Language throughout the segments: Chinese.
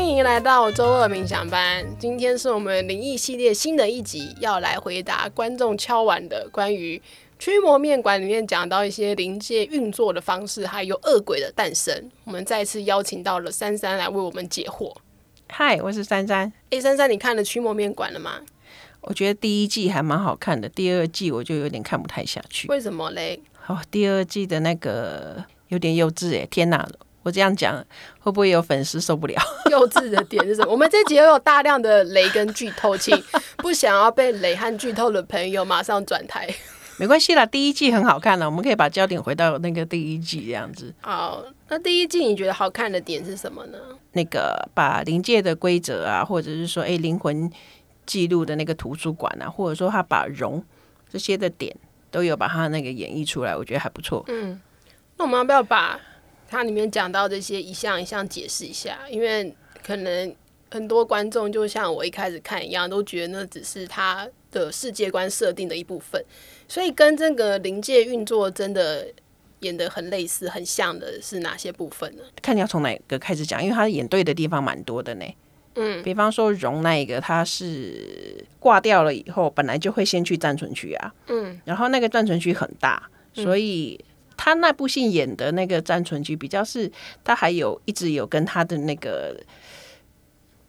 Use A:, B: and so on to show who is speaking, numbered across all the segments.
A: 欢迎来到周二冥想班。今天是我们灵异系列新的一集，要来回答观众敲碗的关于驱魔面馆里面讲到一些灵界运作的方式，还有恶鬼的诞生。我们再次邀请到了珊珊来为我们解惑。
B: 嗨，我是珊珊。
A: 哎，珊珊，你看了驱魔面馆了吗？
B: 我觉得第一季还蛮好看的，第二季我就有点看不太下去。
A: 为什么嘞？
B: 哦，第二季的那个有点幼稚哎！天哪！我这样讲会不会有粉丝受不了？
A: 幼稚的点是什么？我们这集又有大量的雷跟剧透，请不想要被雷和剧透的朋友马上转台。
B: 没关系啦，第一季很好看了，我们可以把焦点回到那个第一季这样子。
A: 好，那第一季你觉得好看的点是什么呢？
B: 那个把临界的规则啊，或者是说，哎，灵魂记录的那个图书馆啊，或者说他把融这些的点都有把它那个演绎出来，我觉得还不错。
A: 嗯，那我们要不要把？它里面讲到这些一项一项解释一下，因为可能很多观众就像我一开始看一样，都觉得那只是他的世界观设定的一部分，所以跟这个临界运作真的演的很类似、很像的是哪些部分呢？
B: 看你要从哪个开始讲，因为他演对的地方蛮多的呢。嗯，比方说容那一个，他是挂掉了以后，本来就会先去暂存区啊。嗯，然后那个暂存区很大，所以。他那部戏演的那个詹存菊比较是，他还有一直有跟他的那个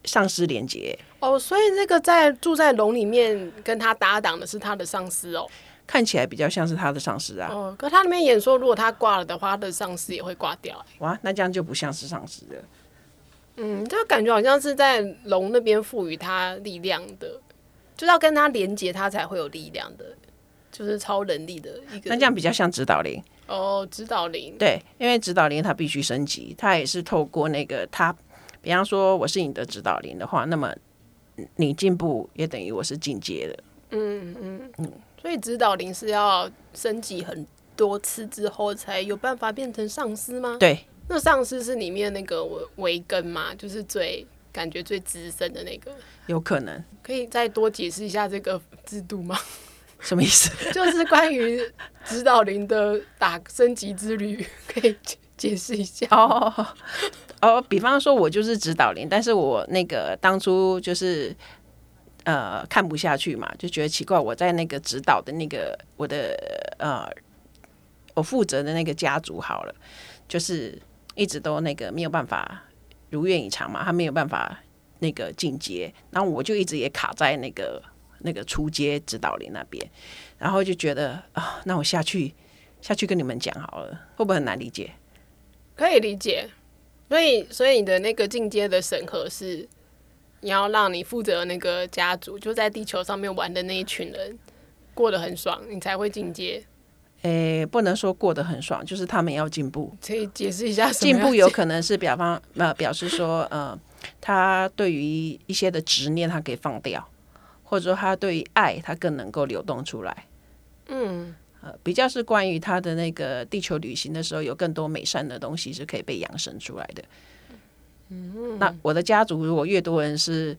B: 上司连接
A: 哦，所以那个在住在笼里面跟他搭档的是他的上司哦，
B: 看起来比较像是他的上司啊。
A: 哦，可他里面演说，如果他挂了的话，他的上司也会挂掉。
B: 哇，那这样就不像是上司了。
A: 嗯，就感觉好像是在龙那边赋予他力量的，就要跟他连接，他才会有力量的，就是超能力的一个。
B: 那这样比较像指导灵。
A: 哦，指导灵
B: 对，因为指导灵它必须升级，它也是透过那个它，比方说我是你的指导灵的话，那么你进步也等于我是进阶的。
A: 嗯嗯嗯，所以指导灵是要升级很多次之后才有办法变成上司吗？
B: 对，
A: 那上司是里面那个维根嘛，就是最感觉最资深的那个，
B: 有可能
A: 可以再多解释一下这个制度吗？
B: 什么意思？
A: 就是关于指导灵的打升级之旅，可以解释一下
B: 哦。哦，比方说，我就是指导灵，但是我那个当初就是呃看不下去嘛，就觉得奇怪。我在那个指导的那个我的呃我负责的那个家族好了，就是一直都那个没有办法如愿以偿嘛，他没有办法那个进阶，然后我就一直也卡在那个。那个出街指导林那边，然后就觉得啊，那我下去下去跟你们讲好了，会不会很难理解？
A: 可以理解，所以所以你的那个进阶的审核是，你要让你负责那个家族就在地球上面玩的那一群人过得很爽，你才会进阶。
B: 诶，不能说过得很爽，就是他们要进步。
A: 可以解释一下，
B: 进步有可能是表方呃表示说呃，他对于一些的执念，他可以放掉。或者说他对于爱，他更能够流动出来。嗯，呃，比较是关于他的那个地球旅行的时候，有更多美善的东西是可以被扬升出来的。嗯，那我的家族如果越多人是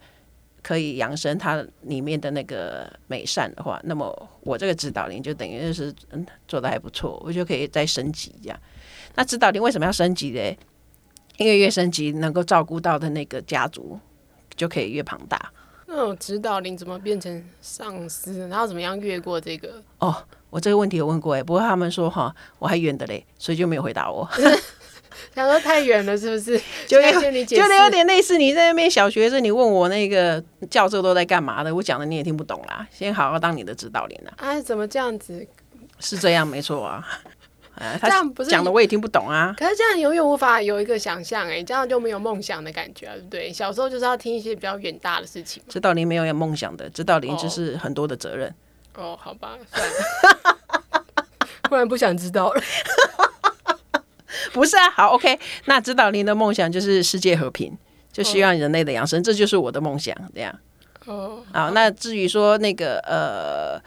B: 可以扬升它里面的那个美善的话，那么我这个指导灵就等于就是嗯做的还不错，我就可以再升级一下。那指导灵为什么要升级呢？因为越升级，能够照顾到的那个家族就可以越庞大。
A: 那种指导灵怎么变成上司？然后怎么样越过这个？
B: 哦，我这个问题有问过哎，不过他们说哈，我还远的嘞，所以就没有回答我。
A: 想说太远了，是不是？
B: 就有就有点类似你在那边小学生，你问我那个教授都在干嘛的，我讲的你也听不懂啦。先好好当你的指导灵啦。
A: 哎，怎么这样子？
B: 是这样，没错啊。
A: 啊、这样不是
B: 讲的我也听不懂啊！
A: 可是这样永远无法有一个想象哎，这样就没有梦想的感觉，对不对？小时候就是要听一些比较远大的事情。
B: 指导灵没有有梦想的，指导灵就是很多的责任。
A: 哦，哦，好吧，算了，忽然不想知道了。
B: 不是啊，好，OK。那指导灵的梦想就是世界和平，就希望人类的养生，哦，这就是我的梦想。这样哦，好，那至于说那个呃。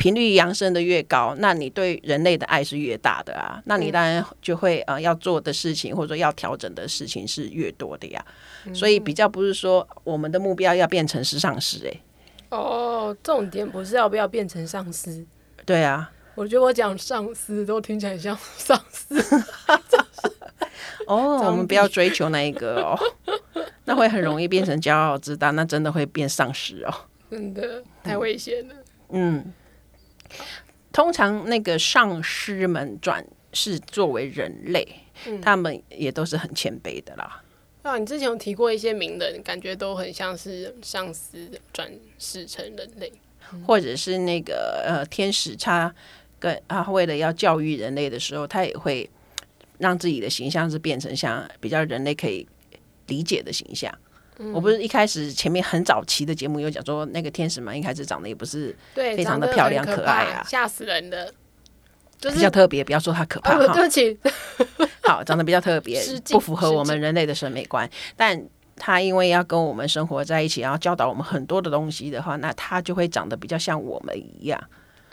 B: 频率扬升的越高，那你对人类的爱是越大的啊，那你当然就会呃要做的事情或者说要调整的事情是越多的呀。所以比较不是说我们的目标要变成是上司哎。
A: 哦，重点不是要不要变成上司。
B: 对啊，
A: 我觉得我讲上司都听起来像上司。
B: 哦，我们不要追求那一个哦。那会很容易变成骄傲自大，那真的会变丧尸哦，
A: 真的太危险了。
B: 嗯，通常那个上师们转世作为人类，嗯、他们也都是很谦卑的啦。
A: 啊，你之前有提过一些名人，感觉都很像是上司转世成人类，
B: 或者是那个呃天使，他跟啊为了要教育人类的时候，他也会让自己的形象是变成像比较人类可以理解的形象。嗯、我不是一开始前面很早期的节目有讲说，那个天使们一开始长得也不是非常的漂亮可爱啊，
A: 吓死人的。
B: 就是、比较特别，不要说它可怕 哈。
A: 对不起，
B: 好，长得比较特别，不符合我们人类的审美观。但他因为要跟我们生活在一起，然后教导我们很多的东西的话，那他就会长得比较像我们一样。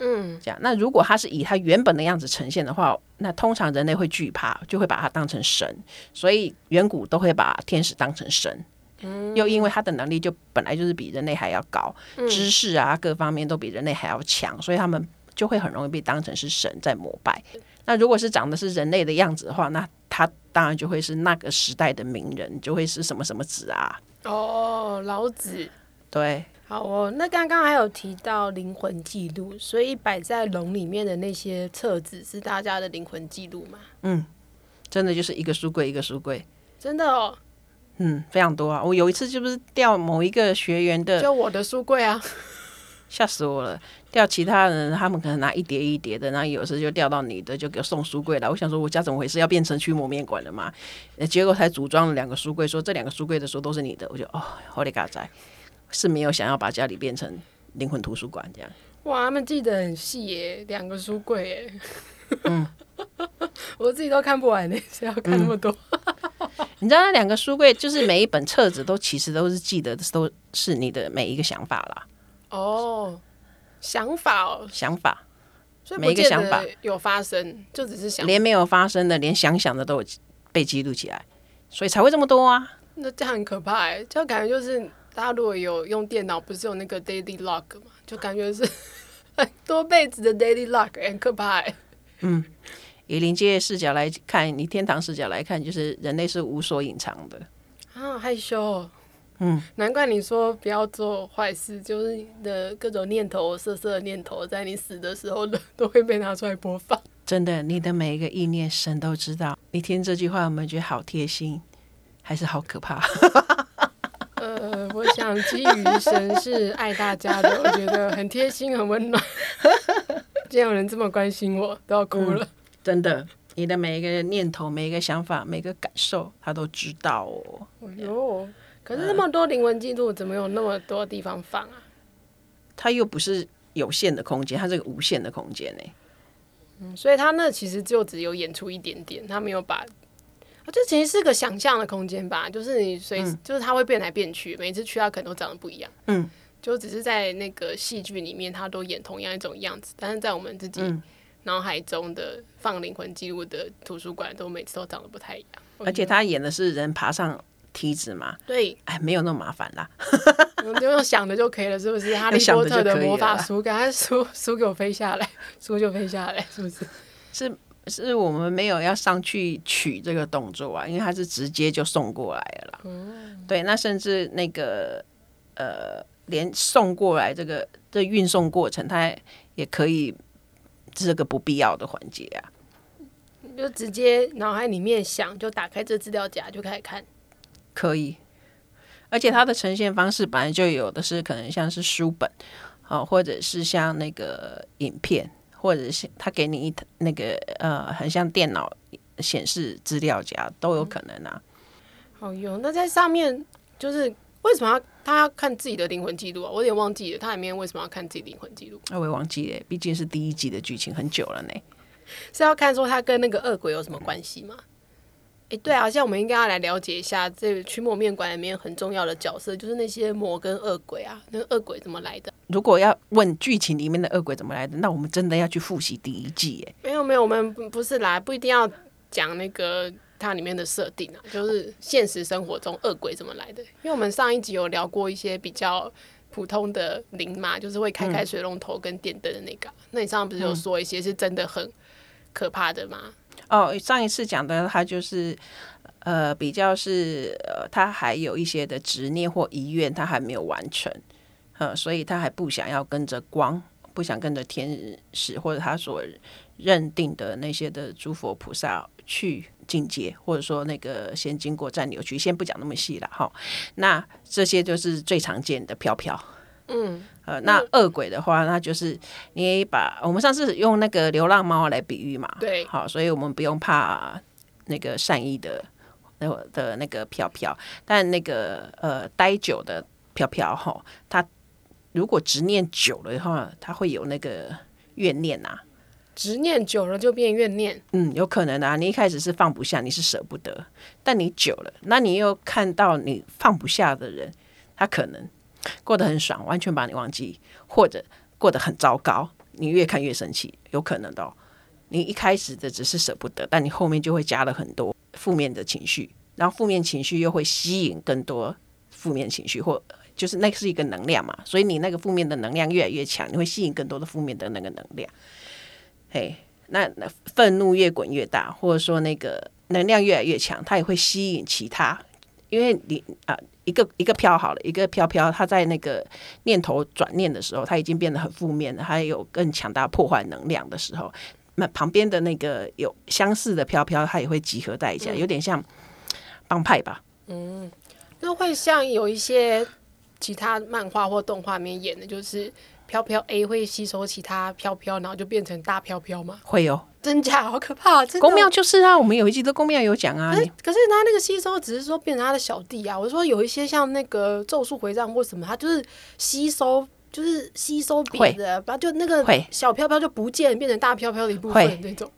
B: 嗯，这样。那如果他是以他原本的样子呈现的话，那通常人类会惧怕，就会把他当成神。所以远古都会把天使当成神。嗯，又因为他的能力就本来就是比人类还要高，嗯、知识啊各方面都比人类还要强，所以他们。就会很容易被当成是神在膜拜。那如果是长得是人类的样子的话，那他当然就会是那个时代的名人，就会是什么什么子啊？
A: 哦，老子。
B: 对，
A: 好哦。那刚刚还有提到灵魂记录，所以摆在笼里面的那些册子是大家的灵魂记录吗？
B: 嗯，真的就是一个书柜一个书柜，
A: 真的哦。
B: 嗯，非常多啊。我有一次就是掉某一个学员的，
A: 就我的书柜啊。
B: 吓死我了！掉其他人，他们可能拿一叠一叠的，然后有时就掉到你的，就给我送书柜来。我想说，我家怎么回事？要变成驱魔面馆了吗？结果才组装了两个书柜，说这两个书柜的时候都是你的。我就哦，好哩嘎哉，是没有想要把家里变成灵魂图书馆这样。
A: 哇，他们记得很细耶，两个书柜耶。嗯，我自己都看不完呢，谁要看那么多？
B: 嗯、你知道那两个书柜，就是每一本册子都其实都是记得，都是你的每一个想法啦。
A: 哦，想法哦，
B: 想法，
A: 所以每一个想法有发生，就只是想，
B: 连没有发生的，连想想的都有被记录起来，所以才会这么多啊。
A: 那这样很可怕哎，就感觉就是大家如果有用电脑，不是有那个 daily log 嘛，就感觉是 很多辈子的 daily log，很可怕哎。
B: 嗯，以灵界视角来看，以天堂视角来看，就是人类是无所隐藏的
A: 啊，害羞。嗯，难怪你说不要做坏事，就是你的各种念头、色色的念头，在你死的时候都都会被拿出来播放。
B: 真的，你的每一个意念，神都知道。你听这句话，有没有觉得好贴心，还是好可怕？
A: 呃，我想基于神是爱大家的，我觉得很贴心、很温暖。竟然有人这么关心我，都要哭了。嗯，
B: 真的，你的每一个念头、每一个想法、每个感受，他都知道哦。
A: 哎呦。可是那么多灵魂记录，怎么有那么多地方放啊？
B: 它又不是有限的空间，它是个无限的空间呢。
A: 嗯，所以他那其实就只有演出一点点，他没有把，这其实是个想象的空间吧？就是你随，嗯、就是它会变来变去，每次去它可能都长得不一样。嗯，就只是在那个戏剧里面，它都演同样一种样子，但是在我们自己脑海中的放灵魂记录的图书馆，都每次都长得不太一样。
B: 而且他演的是人爬上。梯子嘛，
A: 对，
B: 哎，没有那么麻烦啦，
A: 就用想的就可以了，是不是？哈利波特的魔法书，赶快书书给我飞下来，书就飞下来，是不是？
B: 是是我们没有要上去取这个动作啊，因为他是直接就送过来了啦。嗯，对，那甚至那个呃，连送过来这个这运送过程，他也可以这个不必要的环节啊，
A: 就直接脑海里面想，就打开这资料夹就开始看。
B: 可以，而且它的呈现方式本来就有的是可能像是书本，哦，或者是像那个影片，或者是他给你一那个呃，很像电脑显示资料夹都有可能啊。
A: 好用，那在上面就是为什么要他看自己的灵魂记录啊？我有点忘记了，他里面为什么要看自己灵魂记录？
B: 我也忘记了，毕竟是第一季的剧情很久了呢。
A: 是要看说他跟那个恶鬼有什么关系吗？哎，对啊，现在我们应该要来了解一下这个驱魔面馆里面很重要的角色，就是那些魔跟恶鬼啊。那个恶鬼怎么来的？
B: 如果要问剧情里面的恶鬼怎么来的，那我们真的要去复习第一季。哎，
A: 没有没有，我们不是来，不一定要讲那个它里面的设定啊，就是现实生活中恶鬼怎么来的。因为我们上一集有聊过一些比较普通的灵嘛，就是会开开水龙头跟电灯的那个。嗯、那你上次不是有说一些是真的很可怕的吗？
B: 哦，上一次讲的他就是，呃，比较是呃，他还有一些的执念或遗愿，他还没有完成，呃，所以他还不想要跟着光，不想跟着天使或者他所认定的那些的诸佛菩萨去境界，或者说那个先经过暂扭曲，先不讲那么细了哈。那这些就是最常见的飘飘。嗯，呃，那恶鬼的话，那就是你把我们上次用那个流浪猫来比喻嘛，
A: 对，
B: 好，所以我们不用怕那个善意的那的那个飘飘，但那个呃待久的飘飘哈，它如果执念久了的话，它会有那个怨念呐、啊，
A: 执念久了就变怨念，
B: 嗯，有可能啊，你一开始是放不下，你是舍不得，但你久了，那你又看到你放不下的人，他可能。过得很爽，完全把你忘记，或者过得很糟糕，你越看越生气，有可能的哦。你一开始的只是舍不得，但你后面就会加了很多负面的情绪，然后负面情绪又会吸引更多负面情绪，或就是那是一个能量嘛，所以你那个负面的能量越来越强，你会吸引更多的负面的那个能量。嘿，那那愤怒越滚越大，或者说那个能量越来越强，它也会吸引其他，因为你啊。一个一个飘好了，一个飘飘，他在那个念头转念的时候，他已经变得很负面了，还有更强大破坏能量的时候，那旁边的那个有相似的飘飘，它也会集合在一起，有点像帮派吧。
A: 嗯，那会像有一些其他漫画或动画里面演的，就是。飘飘 A 会吸收其他飘飘，然后就变成大飘飘吗？
B: 会有，
A: 真假好可怕！真
B: 宫庙就是啊，我们有一集的宫庙有讲啊。
A: 可是，可是他那个吸收只是说变成他的小弟啊。我说有一些像那个咒术回战或什么，他就是吸收，就是吸收别的，把就那个小飘飘就不见，变成大飘飘的一部分那种。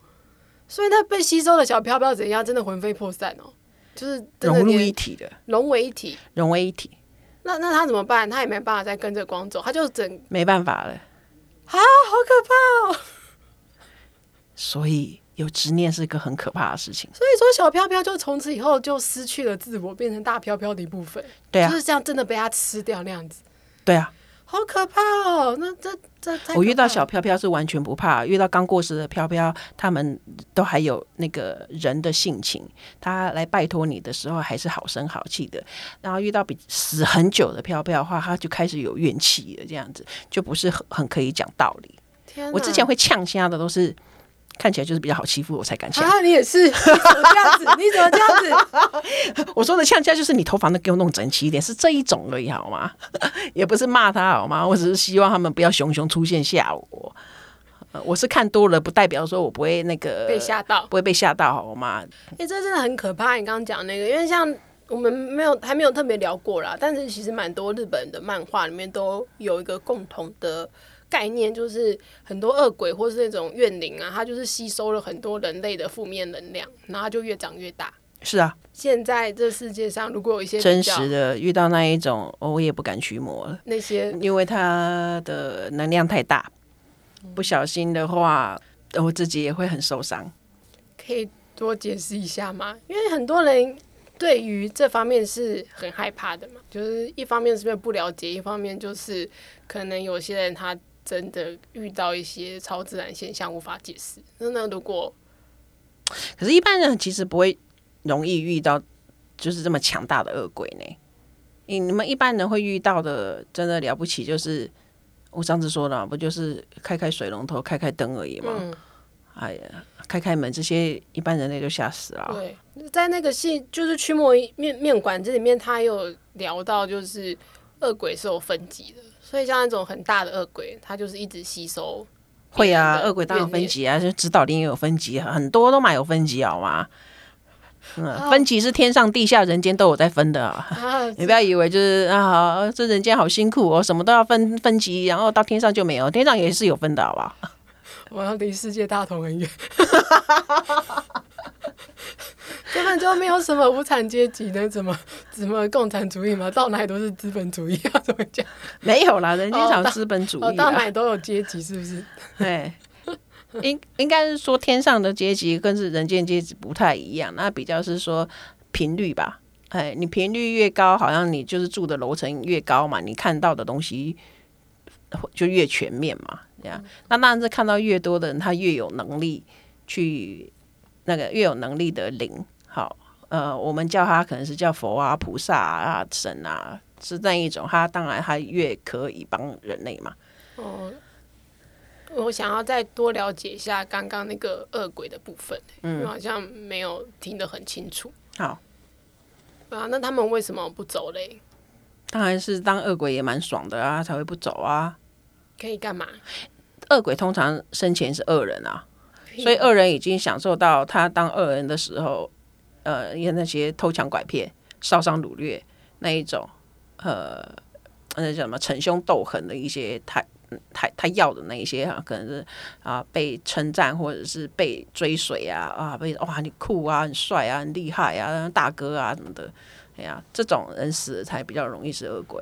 A: 所以他被吸收的小飘飘怎样？真的魂飞魄散哦，就是
B: 融入一体的，
A: 融为一体，
B: 融为一体。
A: 那那他怎么办？他也没办法再跟着光走，他就整
B: 没办法了
A: 啊！好可怕哦！
B: 所以有执念是一个很可怕的事情。
A: 所以说，小飘飘就从此以后就失去了自我，变成大飘飘的一部分。
B: 对啊，
A: 就是这样，真的被他吃掉那样子。
B: 对啊。
A: 好可怕哦！那这这
B: 我遇到小飘飘是完全不怕，遇到刚过世的飘飘，他们都还有那个人的性情。他来拜托你的时候还是好声好气的，然后遇到比死很久的飘飘的话，他就开始有怨气了，这样子就不是很很可以讲道理。
A: 天，
B: 我之前会呛虾的都是。看起来就是比较好欺负，我才敢呛。
A: 啊，你也是？你怎么这样子？你怎么这样
B: 子？我说的呛家就是你头发能给我弄整齐一点，是这一种而已，好吗？也不是骂他，好吗？我只是希望他们不要熊熊出现吓我。我是看多了，不代表说我不会那个
A: 被吓到，
B: 不会被吓到，好吗？
A: 哎、欸，这真的很可怕。你刚刚讲那个，因为像我们没有还没有特别聊过啦，但是其实蛮多日本的漫画里面都有一个共同的。概念就是很多恶鬼或是那种怨灵啊，它就是吸收了很多人类的负面能量，然后它就越长越大。
B: 是啊，
A: 现在这世界上如果有一些
B: 真实的遇到那一种，我也不敢驱魔了。
A: 那些
B: 因为它的能量太大，不小心的话，我自己也会很受伤。
A: 可以多解释一下吗？因为很多人对于这方面是很害怕的嘛，就是一方面是因为不了解，一方面就是可能有些人他。真的遇到一些超自然现象无法解释，那那如果，
B: 可是，一般人其实不会容易遇到就是这么强大的恶鬼呢。你你们一般人会遇到的，真的了不起，就是我上次说的，不就是开开水龙头、开开灯而已吗？嗯、哎呀，开开门这些，一般人类就吓死了。
A: 对，在那个戏就是驱魔面面馆这里面，他有聊到，就是恶鬼是有分级的。所以像那种很大的恶鬼，它就是一直吸收。
B: 会啊，恶鬼当然有分级啊，就指导灵也有分级，很多都蛮有分级，好吗？嗯，哦、分级是天上地下人间都有在分的啊。啊 你不要以为就是啊，好，这人间好辛苦哦，什么都要分分级，然后到天上就没有，天上也是有分的，好吧？
A: 我要离世界大同很远。根本就没有什么无产阶级的，怎么 怎么共产主义嘛？到哪里都是资本主义啊？怎么讲？
B: 没有啦，人家讲资本主义、哦 哦，
A: 到哪里都有阶级，是不是？
B: 对，应应该是说天上的阶级跟是人间阶级不太一样，那比较是说频率吧。哎，你频率越高，好像你就是住的楼层越高嘛，你看到的东西就越全面嘛。这样，那当然是看到越多的人，他越有能力去。那个越有能力的灵，好，呃，我们叫他可能是叫佛啊、菩萨啊、神啊，是那一种。他当然他越可以帮人类嘛。
A: 哦，我想要再多了解一下刚刚那个恶鬼的部分，嗯，好像没有听得很清楚。
B: 好，
A: 啊，那他们为什么不走嘞？
B: 当然是当恶鬼也蛮爽的啊，才会不走啊。
A: 可以干嘛？
B: 恶鬼通常生前是恶人啊，所以恶人已经享受到他当恶人的时候，呃，因为那些偷抢拐骗、烧伤掳掠那一种，呃，那叫什么逞凶斗狠的一些他他他要的那一些啊，可能是啊被称赞或者是被追随啊啊被哇你酷啊很帅啊很厉害啊大哥啊什么的。哎呀，这种人死了才比较容易是恶鬼。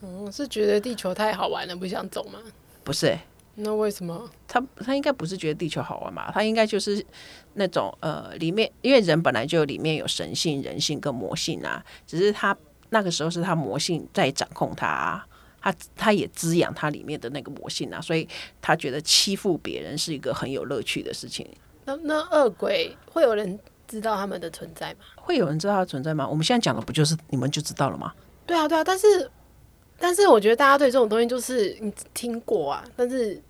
A: 嗯，是觉得地球太好玩了，不想走吗？
B: 不是、欸，
A: 那为什么？
B: 他他应该不是觉得地球好玩吧？他应该就是那种呃，里面因为人本来就里面有神性、人性跟魔性啊，只是他那个时候是他魔性在掌控他、啊，他他也滋养他里面的那个魔性啊，所以他觉得欺负别人是一个很有乐趣的事情。
A: 那那恶鬼会有人？知道他们的存在吗？
B: 会有人知道他的存在吗？我们现在讲的不就是你们就知道了吗？
A: 对啊，对啊。但是，但是我觉得大家对这种东西就是你听过啊，但是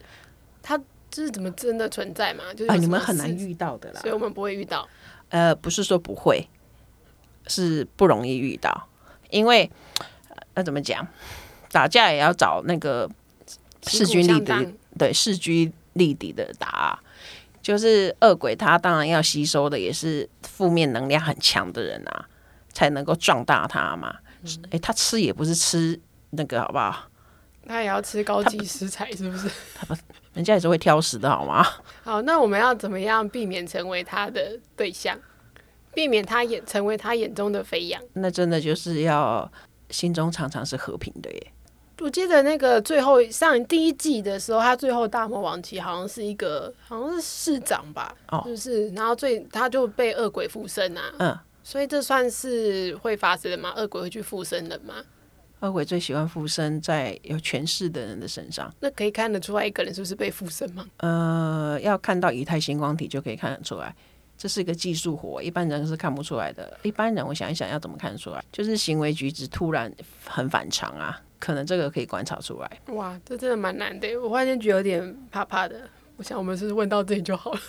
A: 他就是怎么真的存在嘛？就是、
B: 啊、你们很难遇到的啦，
A: 所以我们不会遇到。
B: 呃，不是说不会，是不容易遇到，因为那、呃、怎么讲？打架也要找那个势均力敌，对，势均力敌的打。就是恶鬼，他当然要吸收的也是负面能量很强的人啊，才能够壮大他嘛。哎、他吃也不是吃那个，好不好？
A: 他也要吃高级食材，是不是？
B: 他不，人家也是会挑食的，好吗？
A: 好，那我们要怎么样避免成为他的对象，避免他眼成为他眼中的肥羊？
B: 那真的就是要心中常常是和平的耶。
A: 我记得那个最后上第一季的时候，他最后大魔王其实好像是一个好像是市长吧，哦、就是然后最他就被恶鬼附身啊，
B: 嗯，
A: 所以这算是会发生的吗？恶鬼会去附身的吗？
B: 恶鬼最喜欢附身在有权势的人的身上，
A: 那可以看得出来一个人是不是被附身吗？
B: 呃，要看到以太星光体就可以看得出来，这是一个技术活，一般人是看不出来的。一般人我想一想要怎么看出来，就是行为举止突然很反常啊。可能这个可以观察出来。
A: 哇，这真的蛮难的。我忽然间觉得有点怕怕的。我想我们是问到这里就好了。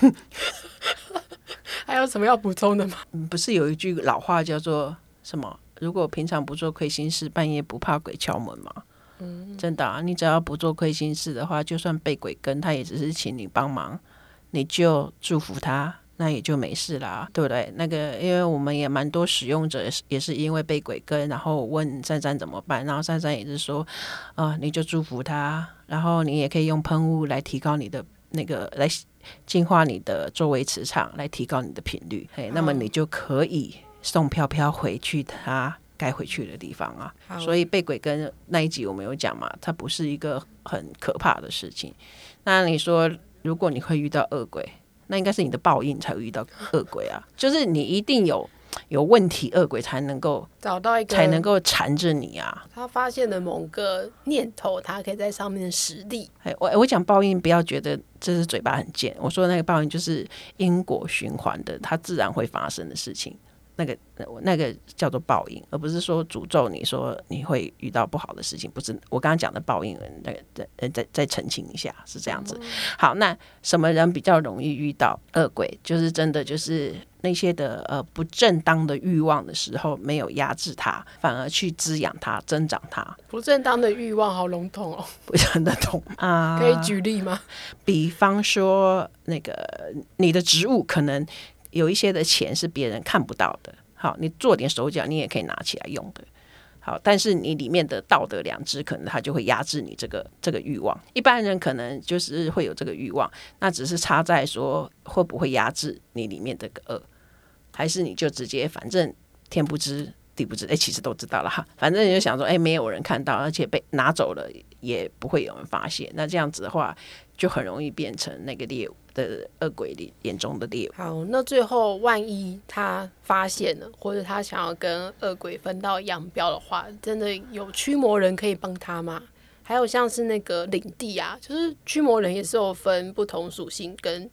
A: 还有什么要补充的吗？
B: 不是有一句老话叫做什么？如果平常不做亏心事，半夜不怕鬼敲门吗？嗯，真的啊，你只要不做亏心事的话，就算被鬼跟，他也只是请你帮忙，你就祝福他。那也就没事啦，对不对？那个，因为我们也蛮多使用者，也是因为被鬼跟，然后问珊珊怎么办，然后珊珊也是说，啊、呃，你就祝福他，然后你也可以用喷雾来提高你的那个，来净化你的周围磁场，来提高你的频率，嘿，那么你就可以送飘飘回去他该回去的地方啊。所以被鬼跟那一集我们有讲嘛，它不是一个很可怕的事情。那你说，如果你会遇到恶鬼？那应该是你的报应才会遇到恶鬼啊！就是你一定有有问题，恶鬼才能够
A: 找到一个，
B: 才能够缠着你啊！
A: 他发现了某个念头，他可以在上面实力。
B: 哎，我我讲报应，不要觉得这是嘴巴很贱。我说的那个报应就是因果循环的，它自然会发生的事情。那个那个叫做报应，而不是说诅咒你说你会遇到不好的事情，不是我刚刚讲的报应。那个再再再澄清一下，是这样子。好，那什么人比较容易遇到恶鬼？就是真的就是那些的呃不正当的欲望的时候，没有压制它，反而去滋养它、增长它。
A: 不正当的欲望好笼统哦，
B: 不是很懂啊？
A: 可以举例吗？
B: 比方说，那个你的职务可能。有一些的钱是别人看不到的，好，你做点手脚，你也可以拿起来用的，好，但是你里面的道德良知，可能它就会压制你这个这个欲望。一般人可能就是会有这个欲望，那只是差在说会不会压制你里面这个恶，还是你就直接反正天不知地不知，哎，其实都知道了哈，反正你就想说，哎，没有人看到，而且被拿走了也不会有人发现，那这样子的话，就很容易变成那个猎物。的恶鬼里眼中的猎物。
A: 好，那最后万一他发现了，或者他想要跟恶鬼分道扬镳的话，真的有驱魔人可以帮他吗？还有像是那个领地啊，就是驱魔人也是有分不同属性跟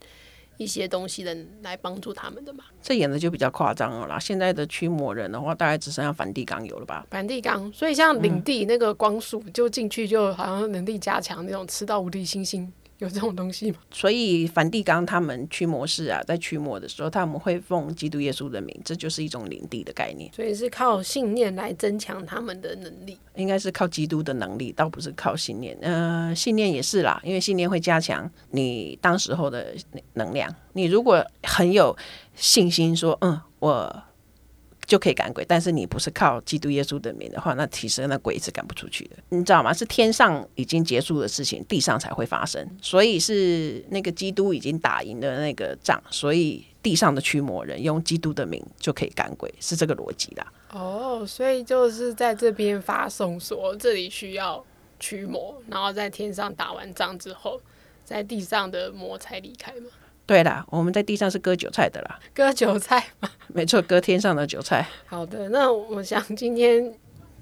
A: 一些东西的来帮助他们的嘛。
B: 这演的就比较夸张了啦。现在的驱魔人的话，大概只剩下梵蒂冈有了吧？
A: 梵蒂冈，所以像领地那个光束，就进去就好像能力加强那种，吃到无敌星星。有这种东西吗？
B: 所以梵蒂冈他们驱魔师啊，在驱魔的时候，他们会奉基督耶稣的名，这就是一种领地的概念。
A: 所以是靠信念来增强他们的能力，
B: 应该是靠基督的能力，倒不是靠信念。呃，信念也是啦，因为信念会加强你当时候的能量。你如果很有信心说，嗯，我。就可以赶鬼，但是你不是靠基督耶稣的名的话，那其实那鬼是赶不出去的，你知道吗？是天上已经结束的事情，地上才会发生。所以是那个基督已经打赢了那个仗，所以地上的驱魔人用基督的名就可以赶鬼，是这个逻辑啦。
A: 哦，所以就是在这边发送说这里需要驱魔，然后在天上打完仗之后，在地上的魔才离开吗？
B: 对啦，我们在地上是割韭菜的啦，
A: 割韭菜嘛，
B: 没错，割天上的韭菜。
A: 好的，那我想今天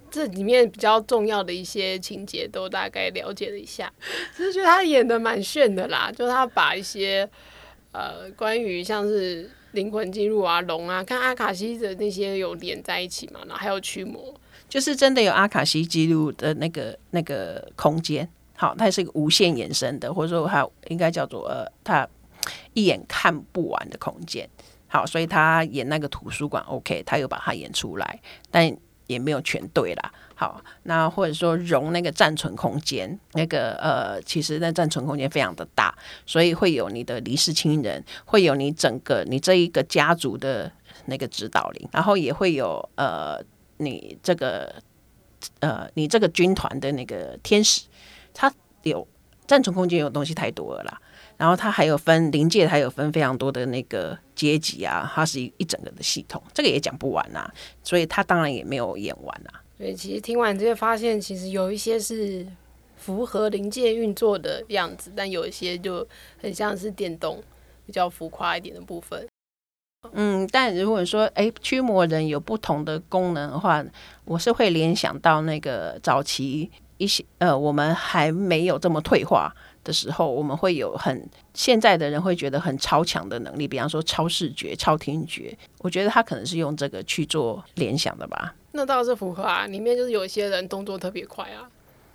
A: 这里面比较重要的一些情节都大概了解了一下，只是觉得他演的蛮炫的啦，就他把一些呃关于像是灵魂进入啊、龙啊、看阿卡西的那些有连在一起嘛，然后还有驱魔，
B: 就是真的有阿卡西记录的那个那个空间。好，它是一个无限延伸的，或者说它应该叫做呃它。一眼看不完的空间，好，所以他演那个图书馆，OK，他又把它演出来，但也没有全对啦。好，那或者说容那个暂存空间，那个呃，其实那暂存空间非常的大，所以会有你的离世亲人，会有你整个你这一个家族的那个指导灵，然后也会有呃你这个呃你这个军团的那个天使，他有暂存空间有东西太多了啦。然后它还有分临界，还有分非常多的那个阶级啊，它是一一整个的系统，这个也讲不完呐、啊，所以它当然也没有演完呐、啊。
A: 所以其实听完这个发现，其实有一些是符合临界运作的样子，但有一些就很像是电动比较浮夸一点的部分。
B: 嗯，但如果说哎，驱魔人有不同的功能的话，我是会联想到那个早期一些呃，我们还没有这么退化。的时候，我们会有很现在的人会觉得很超强的能力，比方说超视觉、超听觉。我觉得他可能是用这个去做联想的吧。
A: 那倒是符合啊，里面就是有一些人动作特别快啊，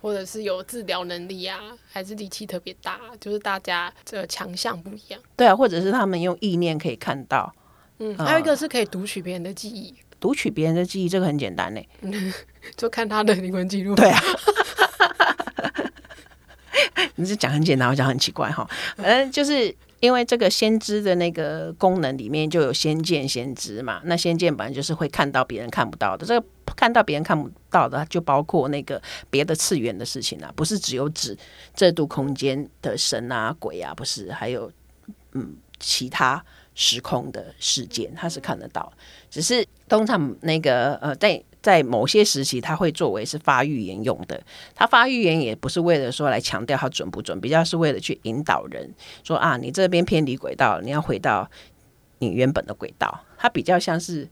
A: 或者是有治疗能力啊，还是力气特别大，就是大家这个强项不一样。
B: 对啊，或者是他们用意念可以看到。
A: 嗯，还有一个是可以读取别人的记忆。
B: 读取别人的记忆，这个很简单呢，
A: 就看他的灵魂记录。
B: 对啊。你是讲很简单，我讲很奇怪哈。反正就是因为这个先知的那个功能里面就有先见先知嘛。那先见本来就是会看到别人看不到的，这个看到别人看不到的，就包括那个别的次元的事情啊，不是只有指这度空间的神啊、鬼啊，不是，还有嗯其他时空的事件，他是看得到。只是通常那个呃在。在某些时期，他会作为是发预言用的。他发预言也不是为了说来强调他准不准，比较是为了去引导人说啊，你这边偏离轨道，你要回到你原本的轨道。他比较像是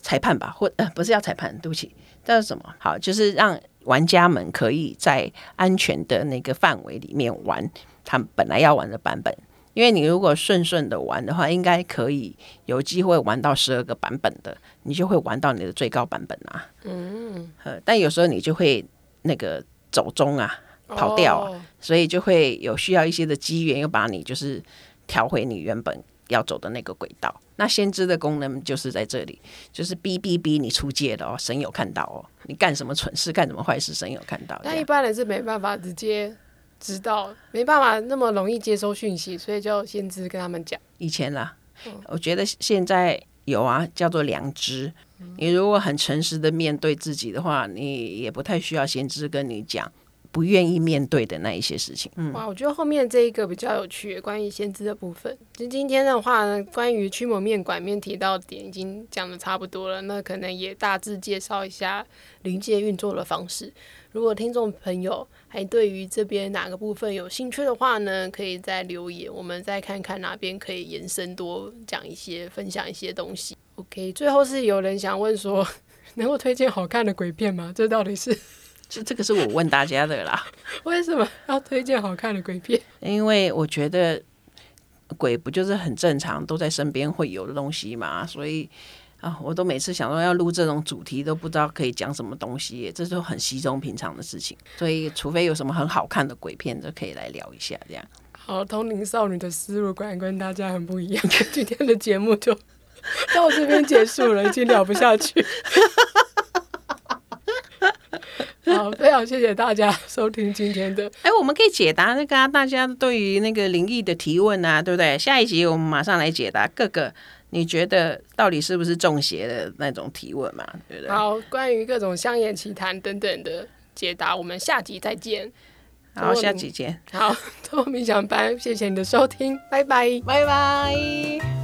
B: 裁判吧，或呃不是要裁判，对不起，这是什么？好，就是让玩家们可以在安全的那个范围里面玩他们本来要玩的版本。因为你如果顺顺的玩的话，应该可以有机会玩到十二个版本的，你就会玩到你的最高版本啊。嗯，但有时候你就会那个走中啊，跑掉啊，哦，所以就会有需要一些的机缘，又把你就是调回你原本要走的那个轨道。那先知的功能就是在这里，就是哔哔哔，你出界了哦，神有看到哦，你干什么蠢事，干什么坏事，神有看到。
A: 但一般人是没办法直接。知道没办法那么容易接收讯息，所以就先知跟他们讲。
B: 以前啦，嗯、我觉得现在有啊，叫做良知。嗯、你如果很诚实的面对自己的话，你也不太需要先知跟你讲。不愿意面对的那一些事情，嗯，
A: 哇，我觉得后面这一个比较有趣，关于先知的部分。其实今天的话呢，关于驱魔面馆面提到的点已经讲的差不多了，那可能也大致介绍一下灵界运作的方式。如果听众朋友还对于这边哪个部分有兴趣的话呢，可以再留言，我们再看看哪边可以延伸多讲一些，分享一些东西。OK，最后是有人想问说，能够推荐好看的鬼片吗？这到底是？
B: 这这个是我问大家的啦。
A: 为什么要推荐好看的鬼片？
B: 因为我觉得，鬼不就是很正常，都在身边会有的东西嘛？所以啊，我都每次想说要录这种主题，都不知道可以讲什么东西，这都很稀松平常的事情。所以，除非有什么很好看的鬼片，就可以来聊一下这样。
A: 好，通灵少女的思路果然跟大家很不一样。今天的节目就 到这边结束了，已经聊不下去。好，非常谢谢大家收听今天的。
B: 哎，我们可以解答那个、啊、大家对于那个灵异的提问啊，对不对？下一集我们马上来解答各个你觉得到底是不是中邪的那种提问嘛，对不对？
A: 好，关于各种香艳奇谈等等的解答，我们下集再见。
B: 好，下集见。
A: 好，托梦冥想班，谢谢你的收听，拜拜，
B: 拜拜。